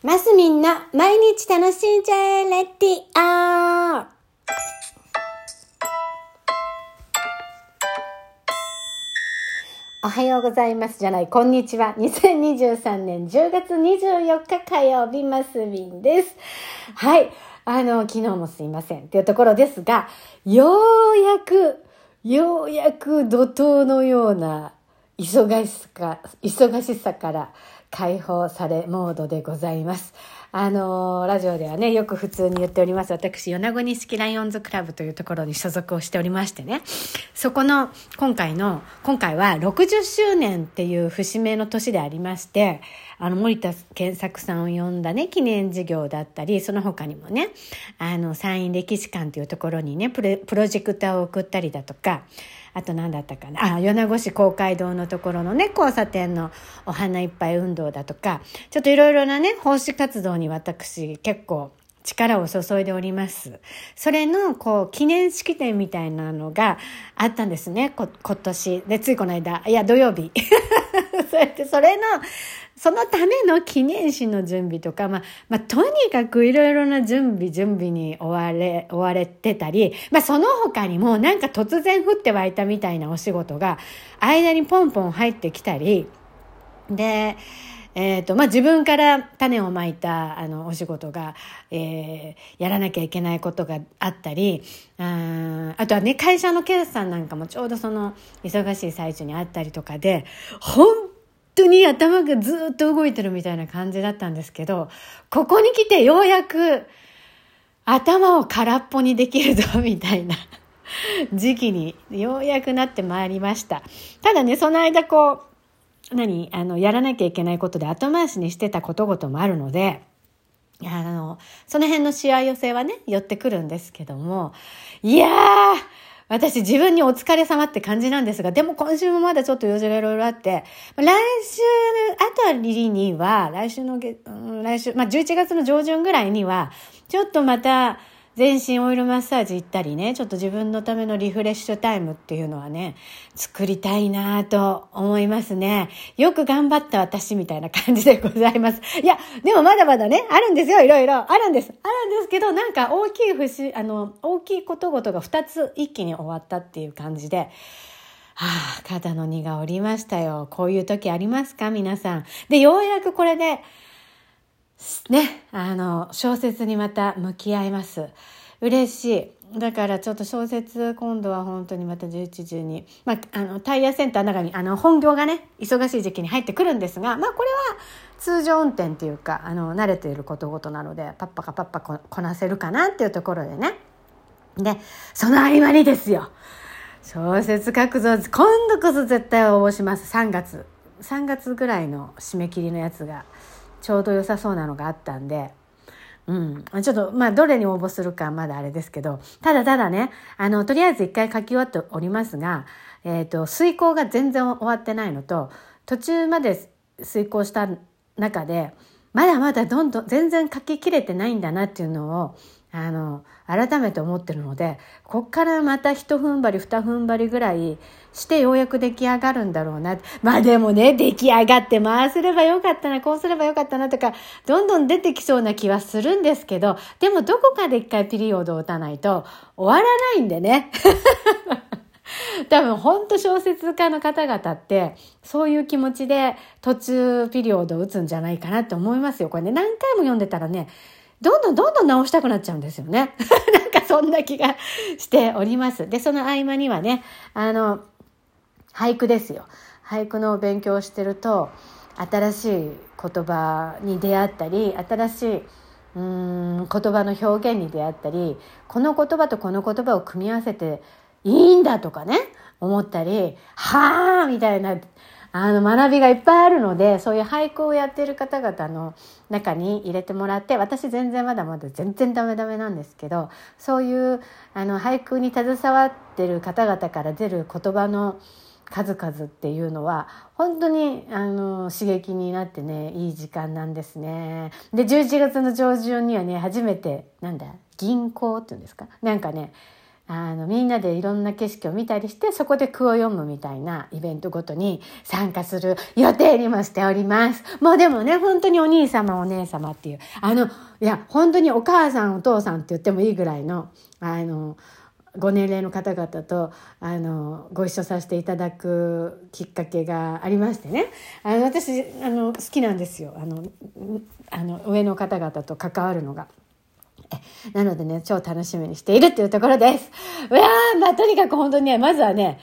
マスミンの毎日楽しんじゃえレディオおはようございますじゃない、こんにちは。2023年10月24日火曜日、マスミンです。はい。あの、昨日もすいませんっていうところですが、ようやく、ようやく怒涛のような忙しさ忙しさから解放されモードでございます。あのー、ラジオではね、よく普通に言っております。私、米子錦ライオンズクラブというところに所属をしておりましてね。そこの、今回の、今回は60周年っていう節目の年でありまして、あの、森田健作さんを呼んだね、記念事業だったり、その他にもね、あの、山陰歴史館というところにね、プロジェクターを送ったりだとか、あと何だったかなあ米子市公会堂のところのね交差点のお花いっぱい運動だとかちょっといろいろなね奉仕活動に私結構力を注いでおります。それの、こう、記念式典みたいなのがあったんですね、今年。で、ついこの間、いや、土曜日。それで、それの、そのための記念誌の準備とか、まあ、まあ、とにかくいろいろな準備、準備に追われ、追われてたり、まあ、その他にもなんか突然降って湧いたみたいなお仕事が、間にポンポン入ってきたり、で、え、ー、と、まあ、自分から種をまいた、あの、お仕事が、えー、やらなきゃいけないことがあったり、ああとはね、会社の決算なんかもちょうどその、忙しい最中にあったりとかで、本当に頭がずっと動いてるみたいな感じだったんですけど、ここに来てようやく頭を空っぽにできるぞみたいな時期にようやくなってまいりました。ただね、その間こう、何？あの、やらなきゃいけないことで後回しにしてたことごともあるので、あの、その辺のしわ寄せはね、寄ってくるんですけども、いやー、私自分にお疲れ様って感じなんですが、でも今週もまだちょっと用事がいろいろあって、来週あたりには、来週の、来週、まあ、11月の上旬ぐらいには、ちょっとまた、全身オイルマッサージ行ったりね、ちょっと自分のためのリフレッシュタイムっていうのはね、作りたいなと思いますね。よく頑張った私みたいな感じでございます。いや、でもまだまだね、あるんですよ、いろいろ。あるんです。あるんですけど、なんか大きい節、あの、大きいことごとが2つ一気に終わったっていう感じで、はあ、肩の荷が下りましたよ。こういう時ありますか？皆さん。で、ようやくこれで、ね、あの、小説にまた向き合います。嬉しい。だからちょっと小説今度は本当にまた11時に、まあ、あのタイヤセンターの中にあの本業がね忙しい時期に入ってくるんですがまあこれは通常運転っていうかあの慣れていることごとなのでパッパかパッパこなせるかなっていうところでね。でその合間にですよ。小説書くぞ。今度こそ絶対応募します。3月。3月ぐらいの締め切りのやつが。ちょうど良さそうなのがあったんでうん。ちょっと、まあ、どれに応募するかまだあれですけど、ただただね、あの、とりあえず一回書き終わっておりますが、えっ、ー、と、遂行が全然終わってないのと、途中まで遂行した中で、まだまだどんどん、全然書ききれてないんだなっていうのを、あの、改めて思ってるので、こっからまた一踏ん張り二踏ん張りぐらいしてようやく出来上がるんだろうな。まあでもね、出来上がって回すればよかったな、こうすればよかったなとか、どんどん出てきそうな気はするんですけど、でもどこかで一回ピリオドを打たないと終わらないんでね。多分本当小説家の方々ってそういう気持ちで途中ピリオドを打つんじゃないかなって思いますよ。これね、何回も読んでたらね、どんどんどんどん直したくなっちゃうんですよね。なんかそんな気がしております。で、その合間にはね、あの、俳句ですよ。俳句の勉強をしてると、新しい言葉に出会ったり、新しいうん言葉の表現に出会ったり、この言葉とこの言葉を組み合わせていいんだとかね、思ったり、はあみたいなあの学びがいっぱいあるのでそういう俳句をやってる方々の中に入れてもらって私全然まだまだ全然ダメダメなんですけどそういうあの俳句に携わってる方々から出る言葉の数々っていうのは本当にあの刺激になってねいい時間なんですね。で11月の上旬にはね初めてなんだ銀行っていうんですか？なんかねあの、みんなでいろんな景色を見たりして、そこで句を読むみたいなイベントごとに参加する予定にもしております。もうでもね、本当にお兄様お姉様っていう、あの、いや、本当にお母さんお父さんって言ってもいいぐらいの、あの、ご年齢の方々とあのご一緒させていただくきっかけがありましてねあの私あの好きなんですよあのあの上の方々と関わるのが。なのでね、超楽しみにしているっていうところです。うわー、まあ、とにかく本当にね、まずはね、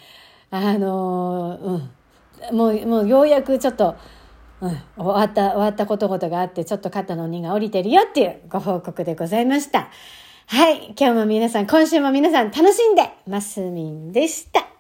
あのー、うん、もう、もうようやくちょっと、うん、終わった、終わったことごとがあって、ちょっと肩の荷が降りてるよっていうご報告でございました。はい。今日も皆さん、今週も皆さん楽しんで、マスミンでした。